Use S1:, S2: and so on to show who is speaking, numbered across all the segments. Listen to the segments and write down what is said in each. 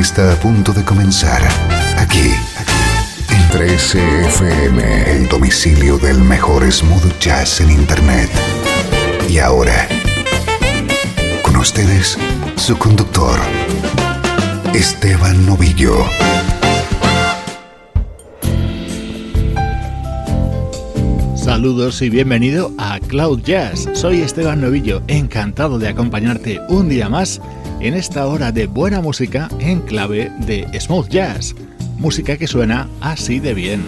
S1: Está a punto de comenzar aquí en 13FM, el domicilio del mejor smooth jazz en Internet. Y ahora, con ustedes, su conductor, Esteban Novillo.
S2: Saludos y bienvenido a Cloud Jazz. Soy Esteban Novillo, encantado de acompañarte un día más en esta hora de buena música en clave de smooth jazz. Música que suena así de bien.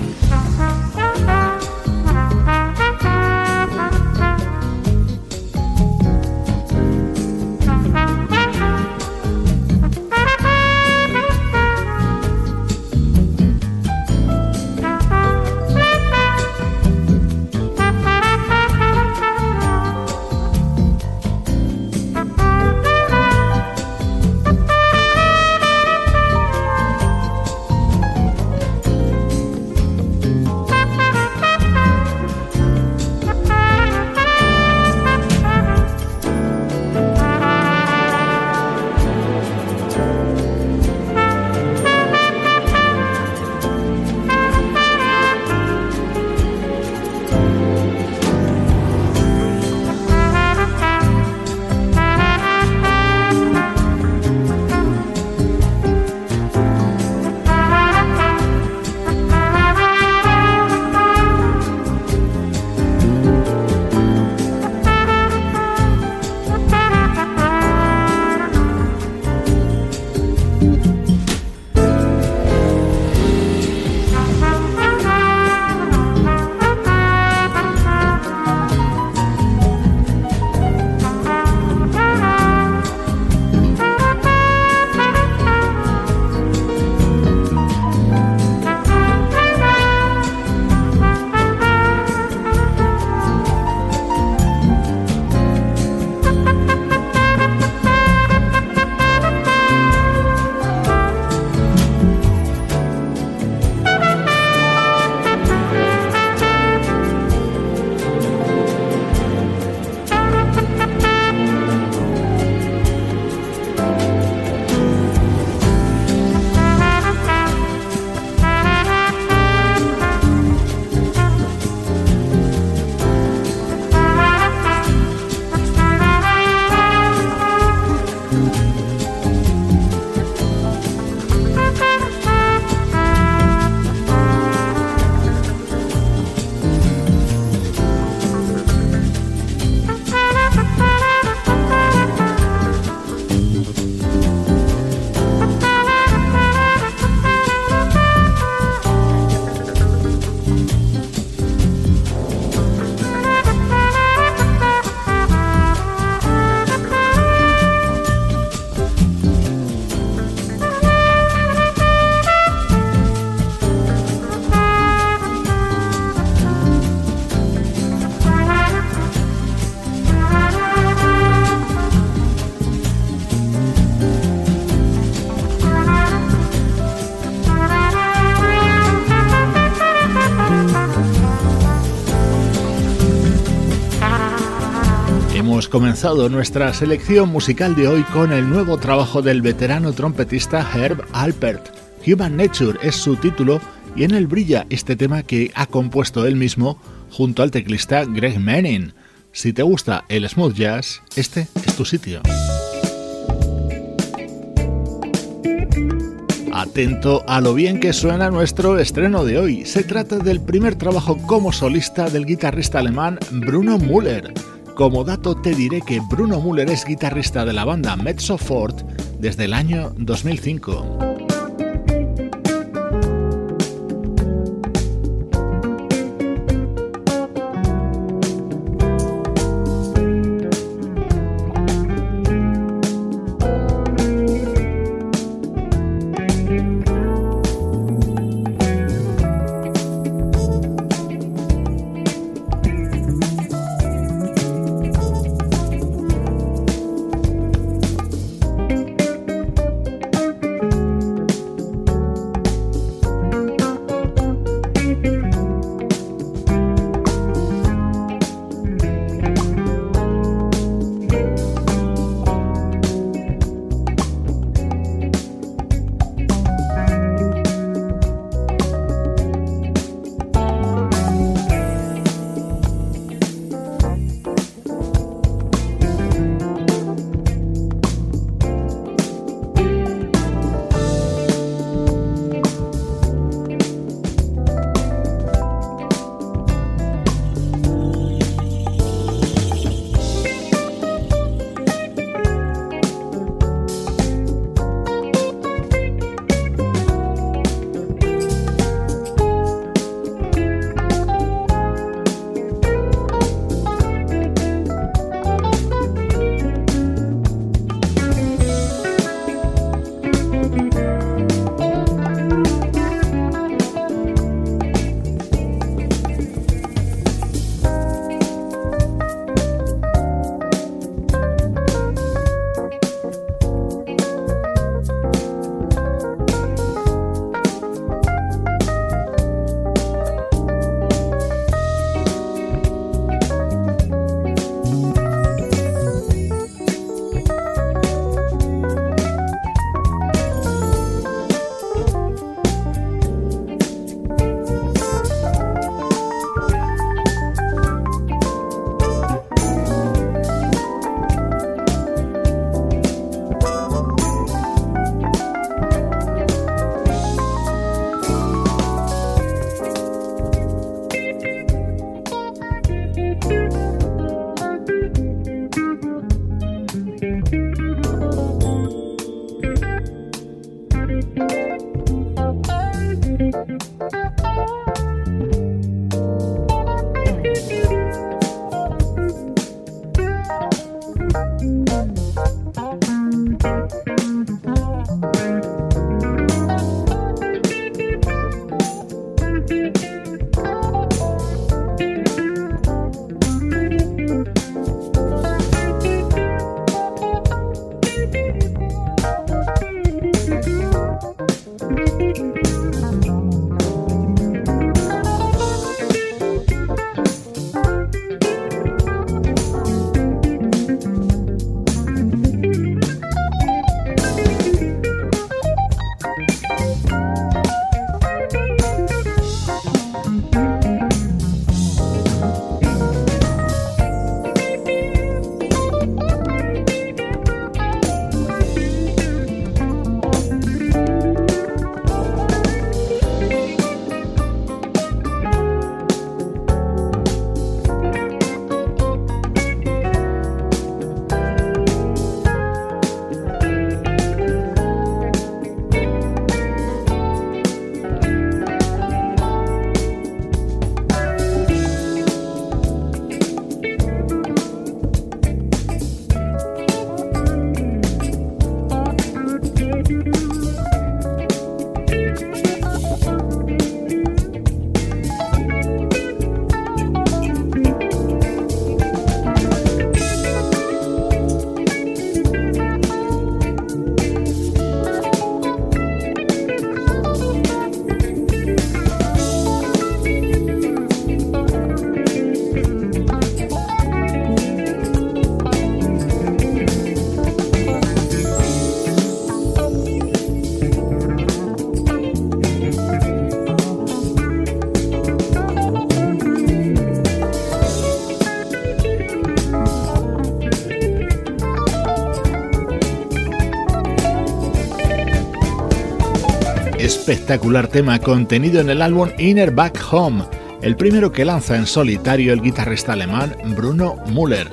S2: Comenzado nuestra selección musical de hoy con el nuevo trabajo del veterano trompetista Herb Alpert. Human Nature es su título y en él brilla este tema que ha compuesto él mismo junto al teclista Greg Manning. Si te gusta el smooth jazz, este es tu sitio. Atento a lo bien que suena nuestro estreno de hoy. Se trata del primer trabajo como solista del guitarrista alemán Bruno Müller como dato te diré que Bruno Müller es guitarrista de la banda Mezzo Fort desde el año 2005.
S3: Espectacular tema contenido en el álbum Inner Back Home, el primero que lanza en solitario el guitarrista alemán Bruno Müller.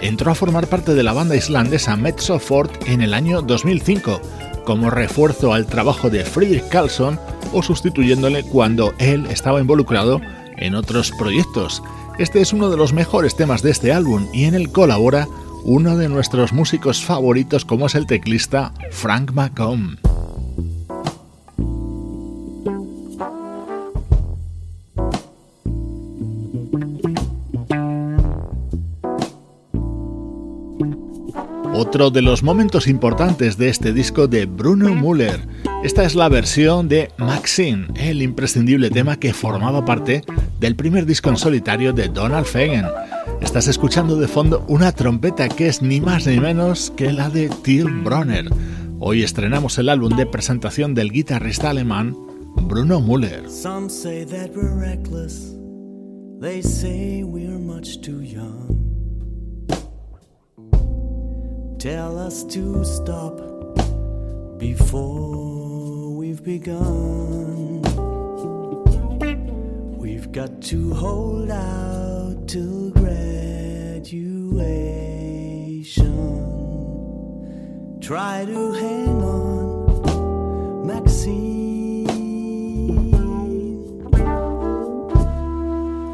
S3: Entró a formar parte de la banda islandesa Mezzo Fort en el año 2005, como refuerzo al trabajo de Friedrich Carlson o sustituyéndole cuando él estaba involucrado en otros proyectos. Este es uno de los mejores temas de este álbum y en él colabora uno de nuestros músicos favoritos como es el teclista Frank McComb. Otro de los momentos importantes de este disco de Bruno Müller. Esta es la versión de Maxine, el imprescindible tema que formaba parte del primer disco en solitario de Donald Fagen. Estás escuchando de fondo una trompeta que es ni más ni menos que la de Till Bronner. Hoy estrenamos el álbum de presentación del guitarrista alemán Bruno Müller. Tell us to stop before we've begun. We've got to hold out till graduation. Try to hang on, Maxine,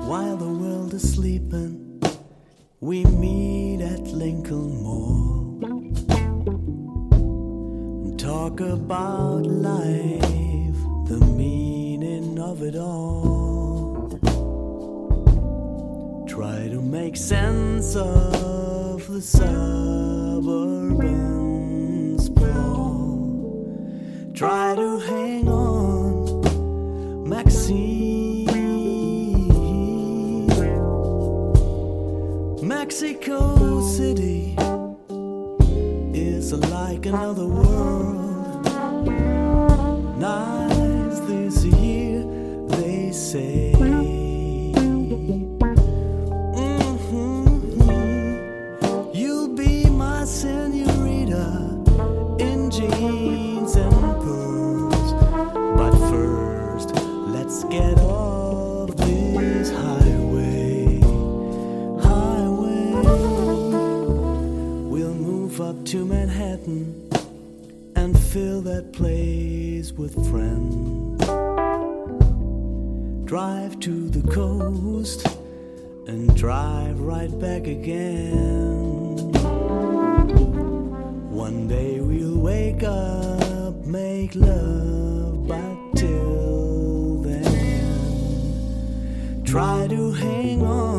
S3: while the world is sleeping. We meet at Lincoln talk about life, the meaning of it all. Try to make sense of the suburban sprawl. Try to hang on, Maxine. Mexico City is like another world nights this year, they say. Mm-hmm. You'll be my senorita in jeans and pearls. But first, let's get off this highway. Highway. We'll move up to Manhattan and fill that place days with friends. Drive to the coast and drive right back again. One day we'll wake up, make love, but till then, try to hang on.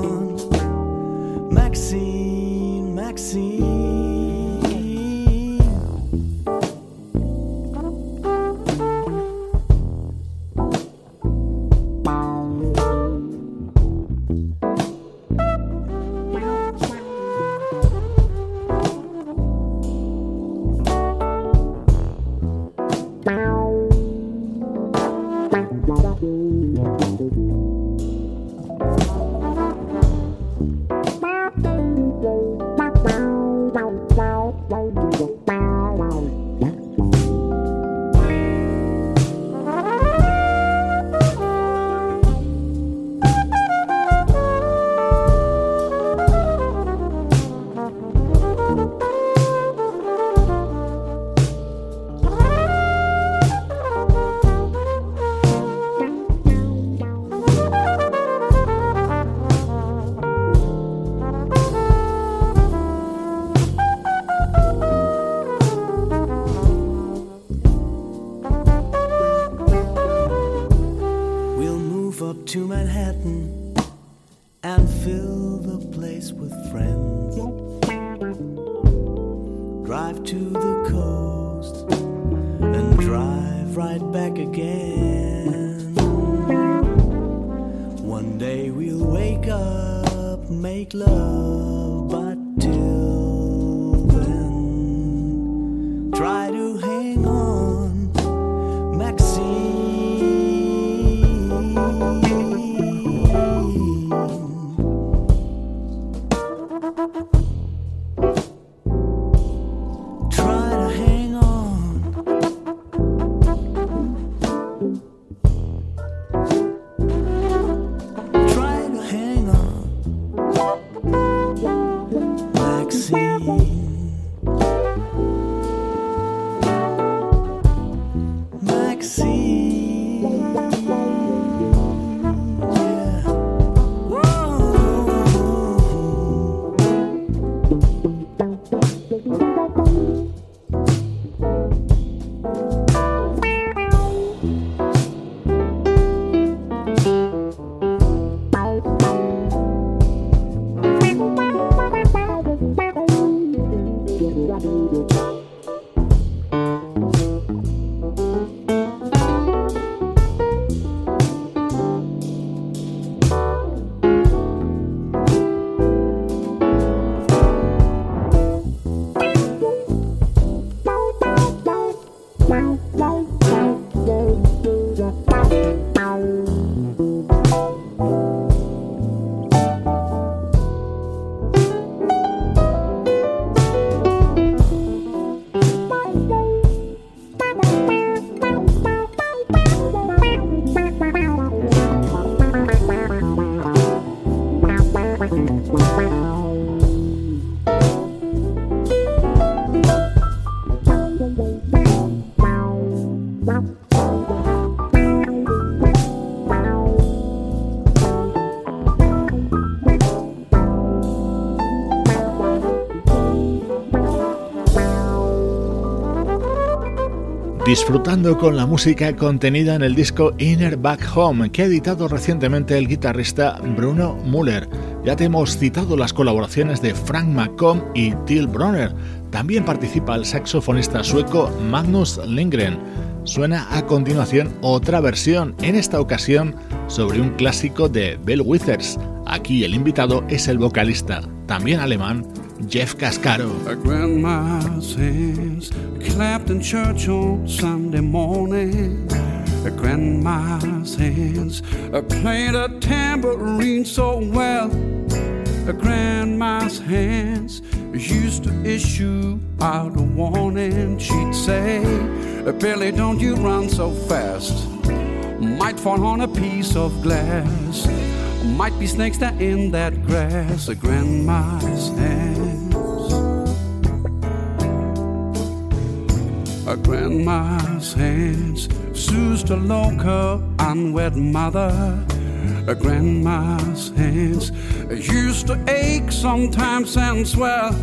S2: Disfrutando con la música contenida en el disco Inner Back Home que ha editado recientemente el guitarrista Bruno Muller. Ya te hemos citado las colaboraciones de Frank McComb y Till Bronner. También participa el saxofonista sueco Magnus Lindgren. Suena a continuación otra versión, en esta ocasión sobre un clásico de Bell Withers. Aquí el invitado es el vocalista, también alemán, Jeff Cascaro.
S4: Clapped in church on Sunday morning. Grandma's hands uh, played a tambourine so well. Grandma's hands used to issue out a warning. She'd say, uh, Billy, don't you run so fast. Might fall on a piece of glass. Might be snakes there in that grass. Grandma's hands. Grandma's hands soothes a local unwed mother. Grandma's hands used to ache sometimes and swell.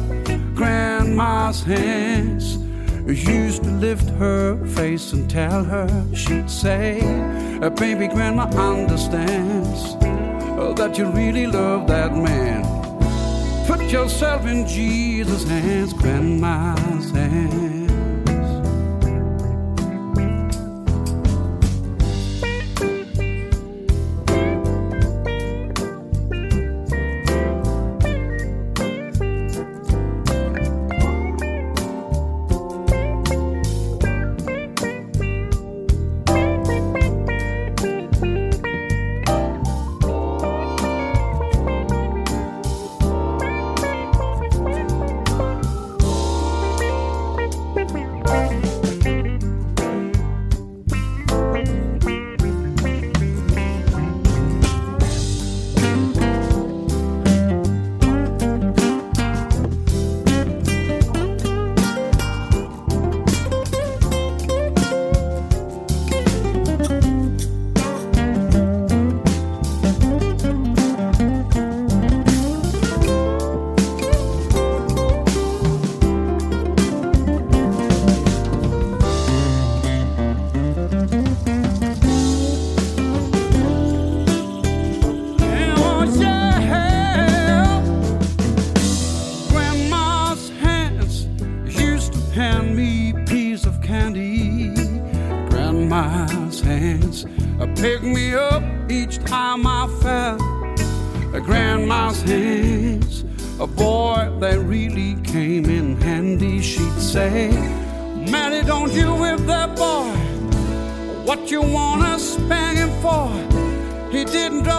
S4: Grandma's hands used to lift her face and tell her, she'd say, Baby, Grandma understands that you really love that man. Put yourself in Jesus' hands, Grandma's hands.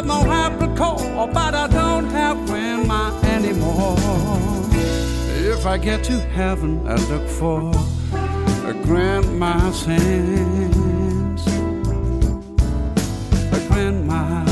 S4: no apricot, but I don't have grandma anymore. If I get to heaven, I look for a grandma's hands, a grandma's.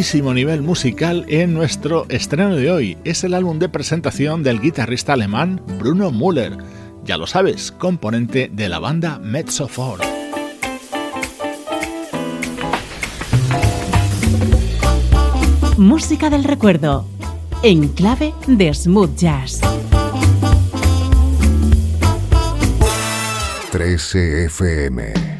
S2: Nivel musical en nuestro estreno de hoy. Es el álbum de presentación del guitarrista alemán Bruno Müller. Ya lo sabes, componente de la banda Mezzofor.
S5: Música del recuerdo, en clave de smooth jazz.
S1: 13 FM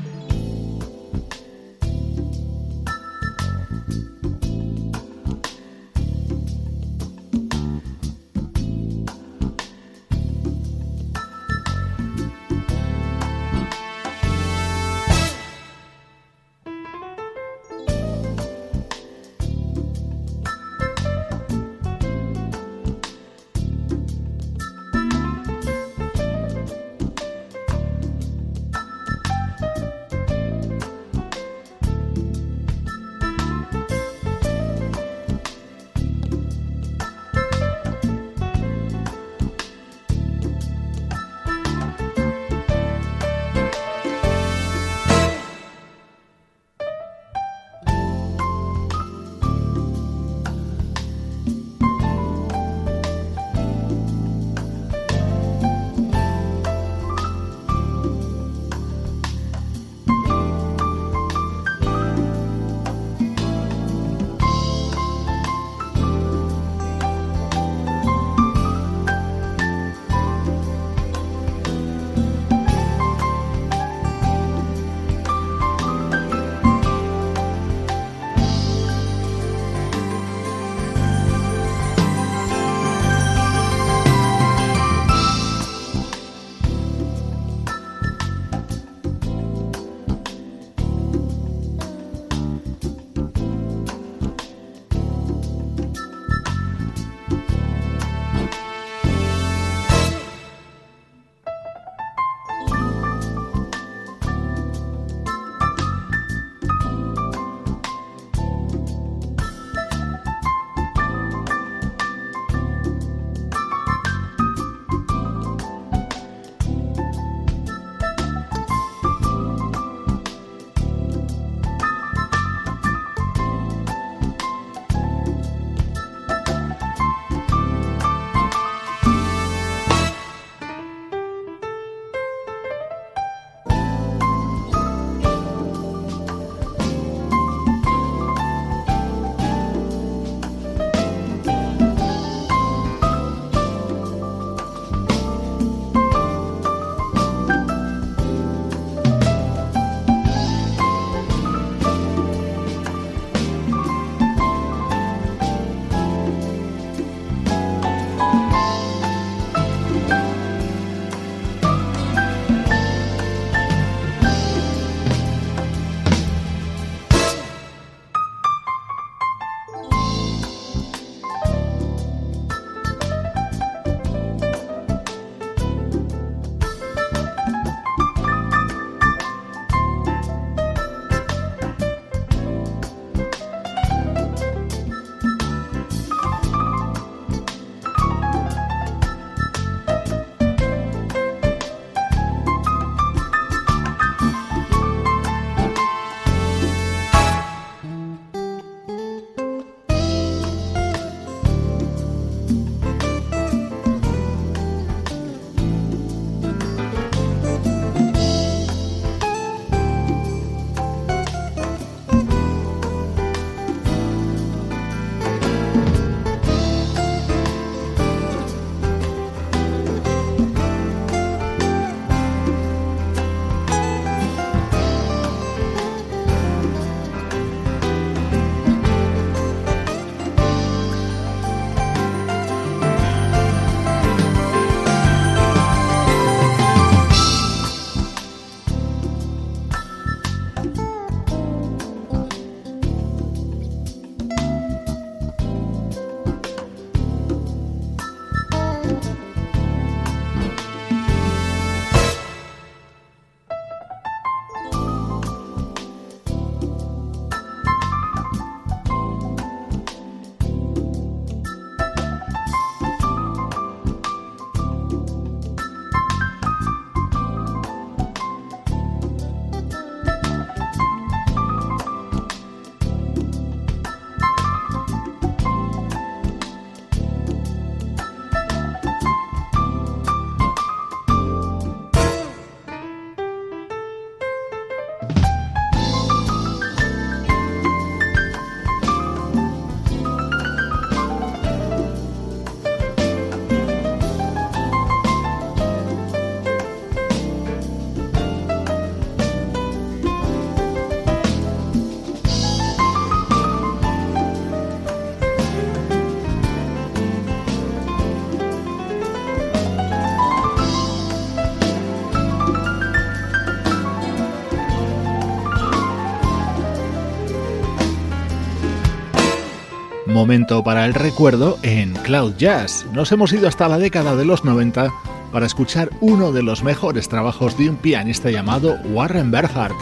S2: Momento para el recuerdo en Cloud Jazz. Nos hemos ido hasta la década de los 90 para escuchar uno de los mejores trabajos de un pianista llamado Warren Berhardt.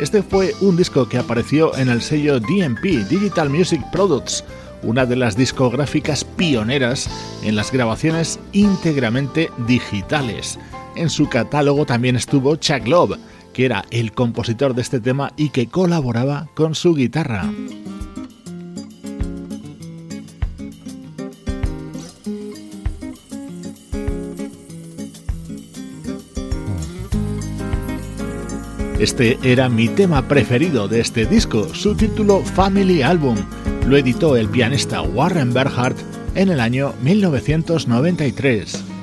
S2: Este fue un disco que apareció en el sello DMP, Digital Music Products, una de las discográficas pioneras en las grabaciones íntegramente digitales. En su catálogo también estuvo Chuck Love, que era el compositor de este tema y que colaboraba con su guitarra. Este era mi tema preferido de este disco, su título Family Album. Lo editó el pianista Warren Berhardt en el año 1993.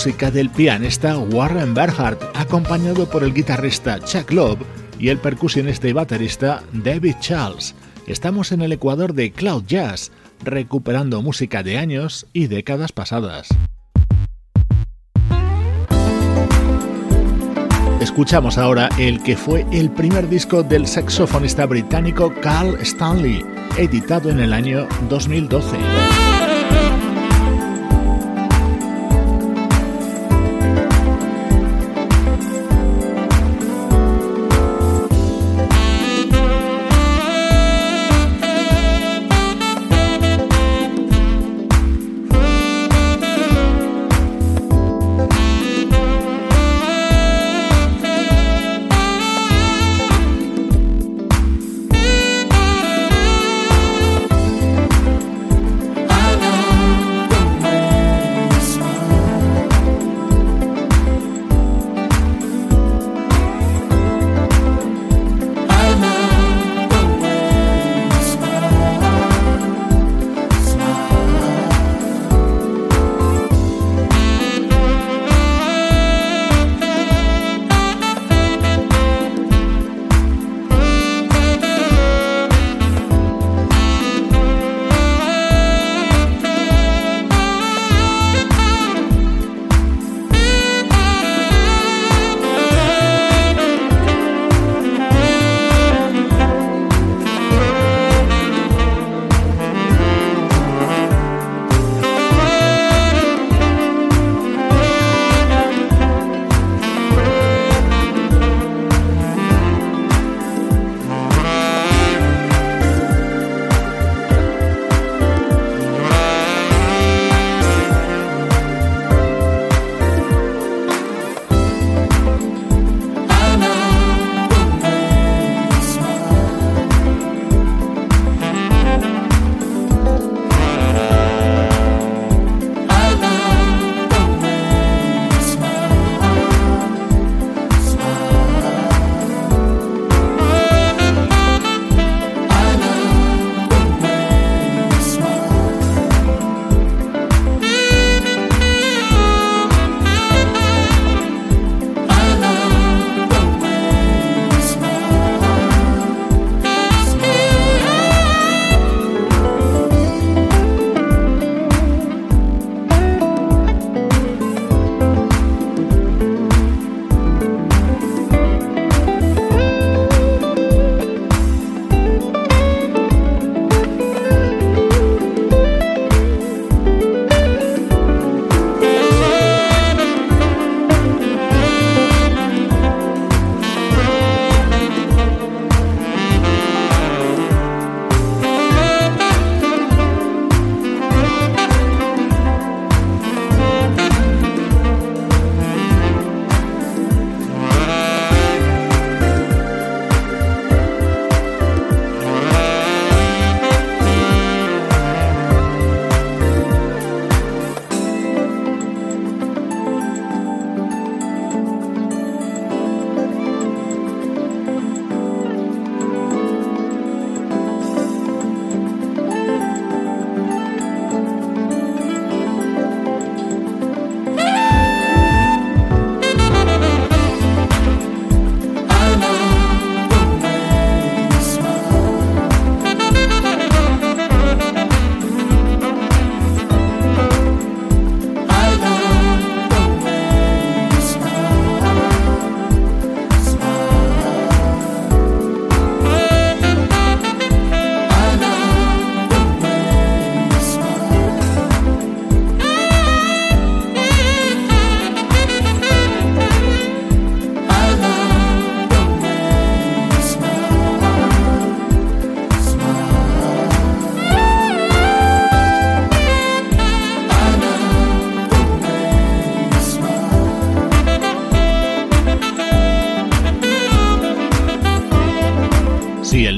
S2: Música del pianista Warren Berhardt, acompañado por el guitarrista Chuck Love y el percusionista y baterista David Charles. Estamos en el ecuador de Cloud Jazz, recuperando música de años y décadas pasadas. Escuchamos ahora el que fue el primer disco del saxofonista británico Carl Stanley, editado en el año 2012.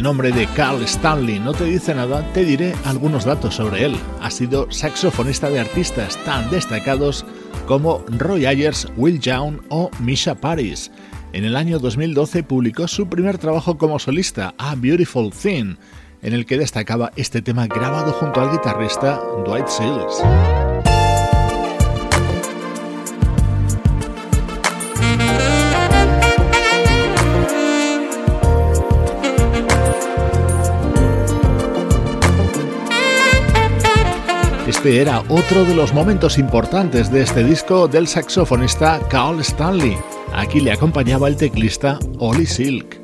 S2: Nombre de Carl Stanley no te dice nada, te diré algunos datos sobre él. Ha sido saxofonista de artistas tan destacados como Roy Ayers, Will Young o Misha Paris. En el año 2012 publicó su primer trabajo como solista, A Beautiful Thing, en el que destacaba este tema grabado junto al guitarrista Dwight Sills. Era otro de los momentos importantes de este disco del saxofonista Carl Stanley. Aquí le acompañaba el teclista Ollie Silk.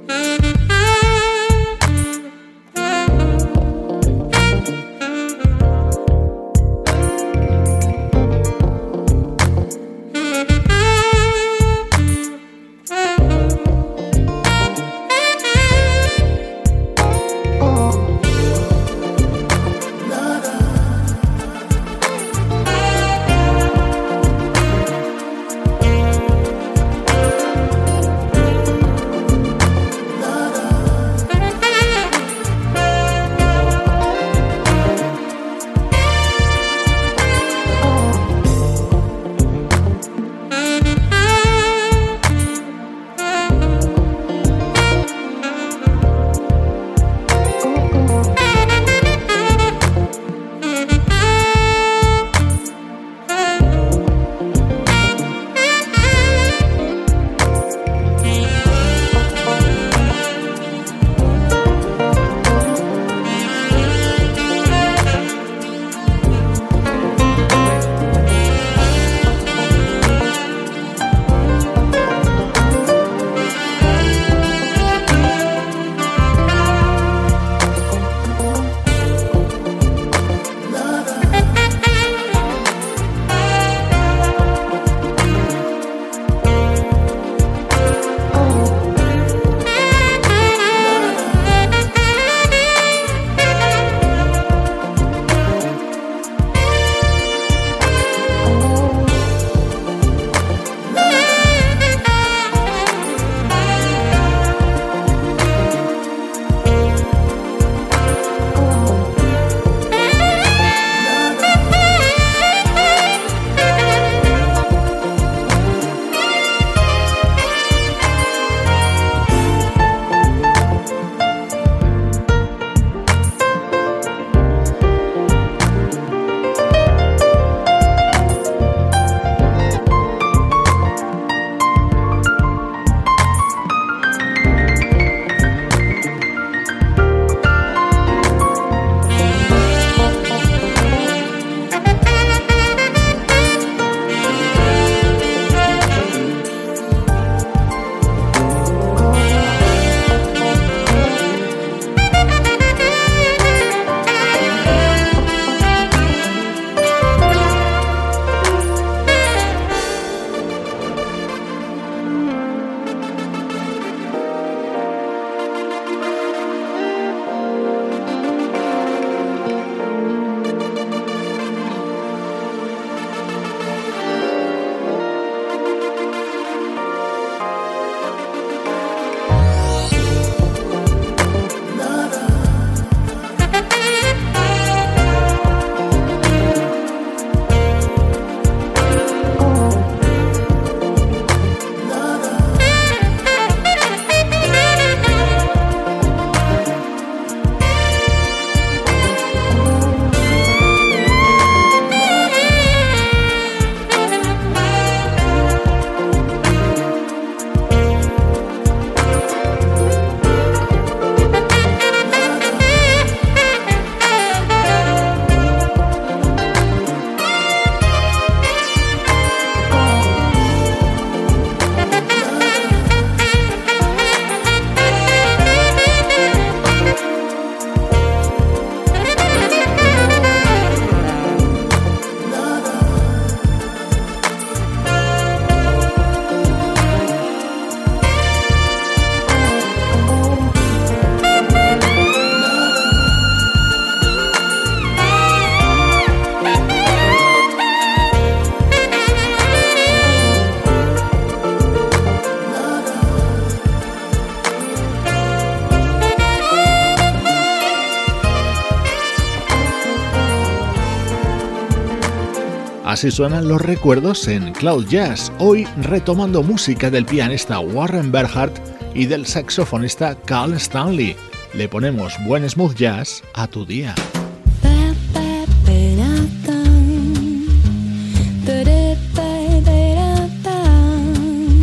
S2: Así suenan los recuerdos en Cloud Jazz, hoy retomando música del pianista Warren Berhardt y del saxofonista Carl Stanley. Le ponemos buen smooth jazz a tu día.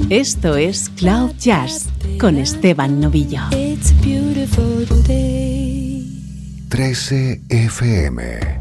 S5: Esto es Cloud Jazz con Esteban Novillo.
S1: 13 FM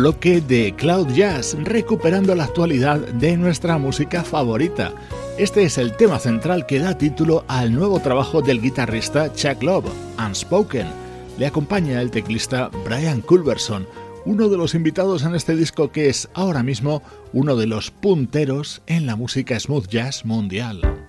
S2: bloque de Cloud Jazz, recuperando la actualidad de nuestra música favorita. Este es el tema central que da título al nuevo trabajo del guitarrista Chuck Love, Unspoken. Le acompaña el teclista Brian Culberson, uno de los invitados en este disco que es ahora mismo uno de los punteros en la música smooth jazz mundial.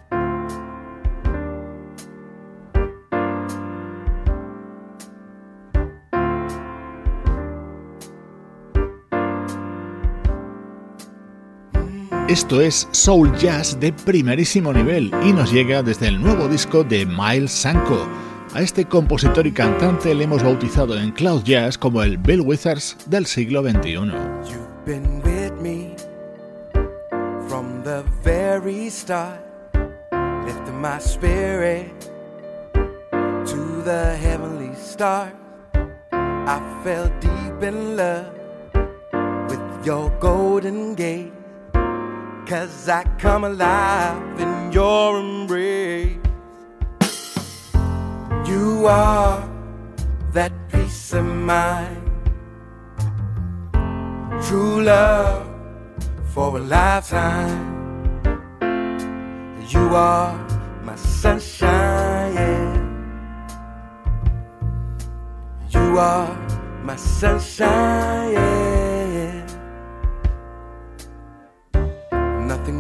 S2: Esto es Soul Jazz de primerísimo nivel y nos llega desde el nuevo disco de Miles Sanko. A este compositor y cantante le hemos bautizado en Cloud Jazz como el Bill Withers del siglo XXI.
S6: I fell deep in love with your golden gate. Cause I come alive in your embrace. You are that peace of mind. True love for a lifetime. You are my sunshine. yeah. You are my sunshine. yeah.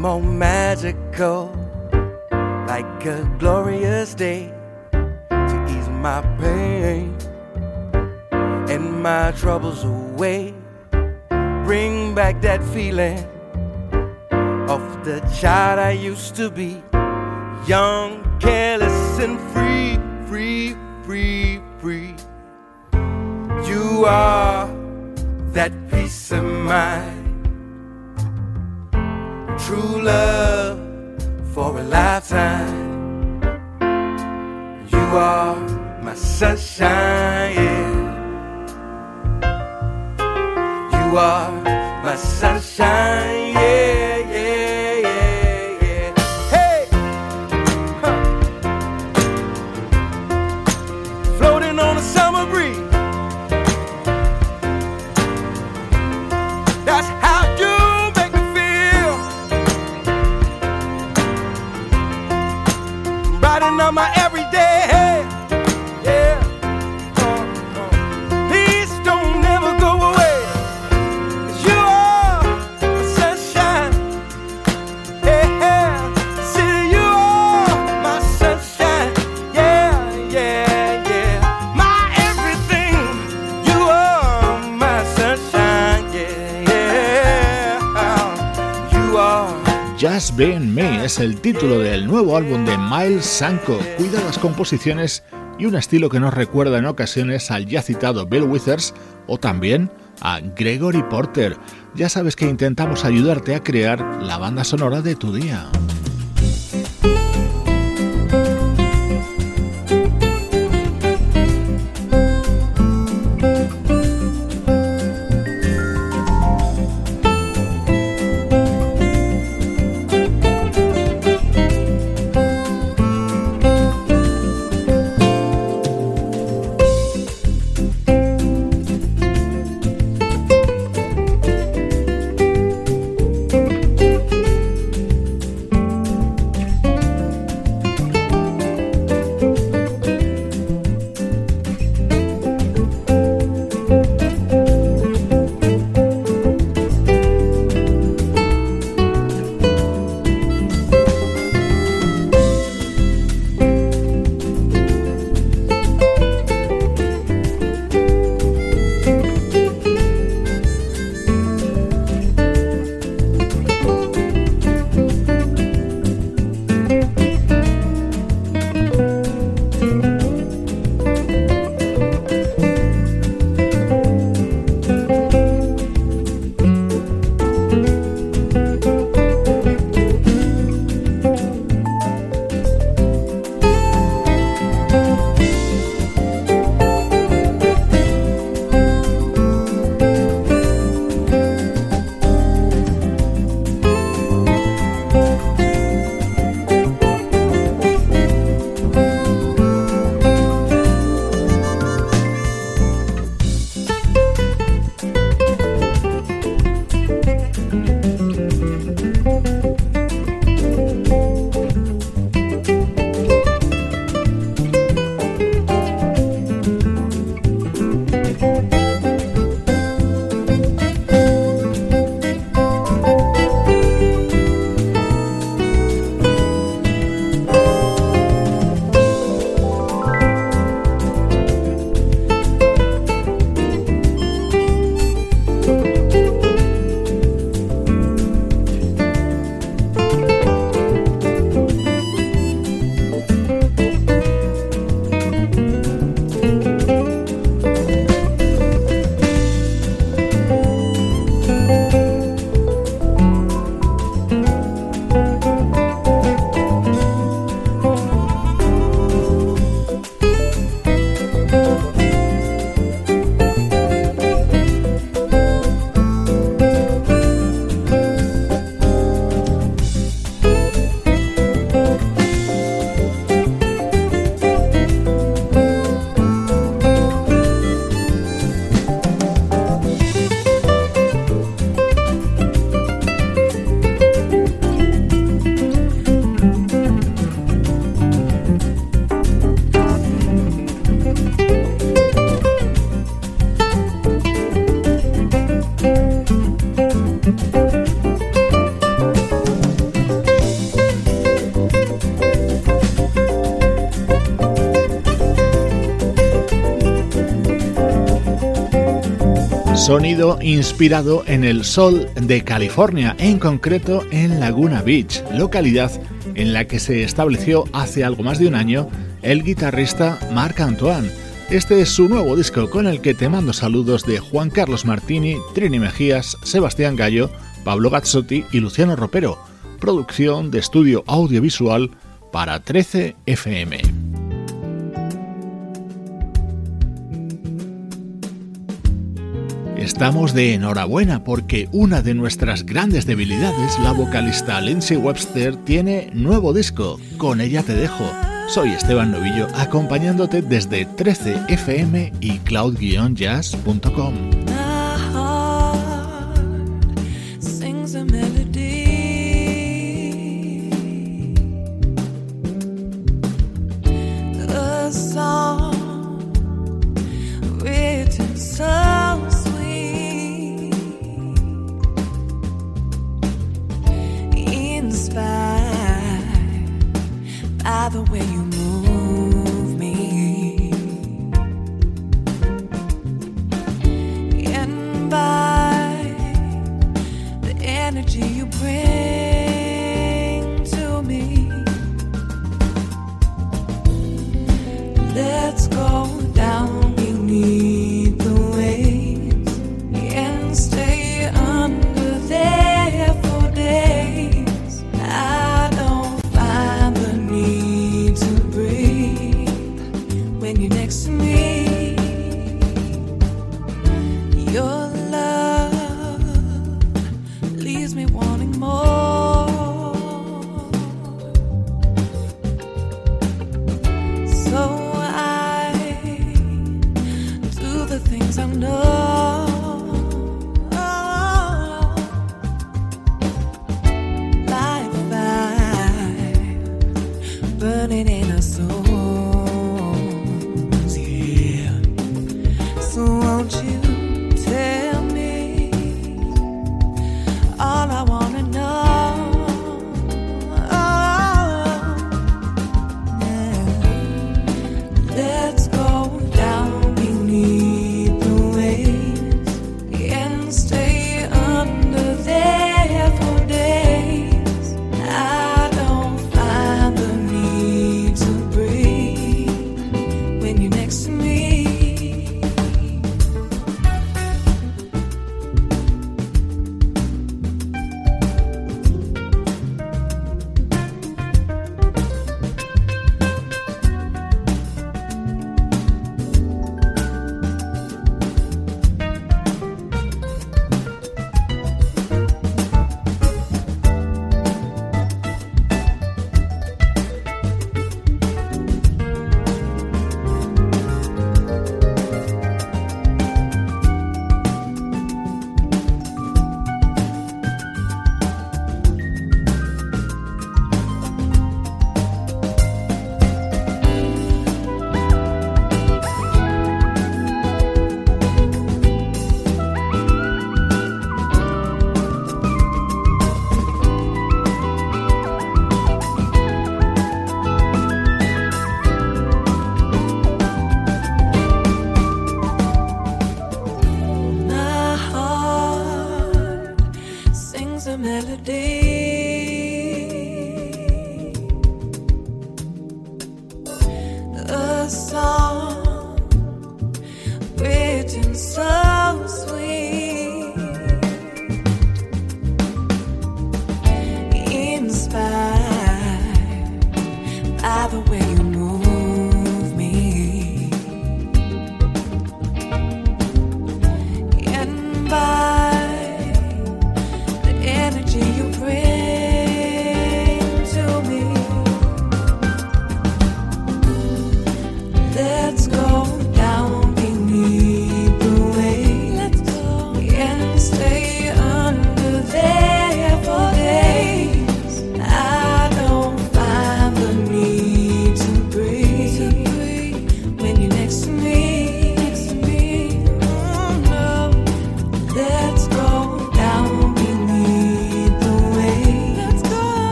S6: More magical like a glorious day to ease my pain and my troubles away. Bring back that feeling of the child I used to be. Young, careless, and free, free, free, free. You are that peace of mind true love for a lifetime. You are my sunshine. yeah. You are my sunshine. Yeah,
S2: el título del nuevo álbum de Miles Sanko, cuidadas composiciones y un estilo que nos recuerda en ocasiones al ya citado Bill Withers o también a Gregory Porter. Ya sabes que intentamos ayudarte a crear la banda sonora de tu día.
S7: Sonido inspirado en el sol de California, en concreto en Laguna Beach, localidad en la que se estableció hace algo más de un año el guitarrista Marc Antoine. Este es su nuevo disco con el que te mando saludos de Juan Carlos Martini, Trini Mejías, Sebastián Gallo, Pablo Gazzotti y Luciano Ropero. Producción de estudio audiovisual para 13 FM. Estamos de enhorabuena porque una de nuestras grandes debilidades, la vocalista Lindsay Webster, tiene nuevo disco. Con ella te dejo. Soy Esteban Novillo acompañándote desde 13fm y cloud-jazz.com.
S1: let's go.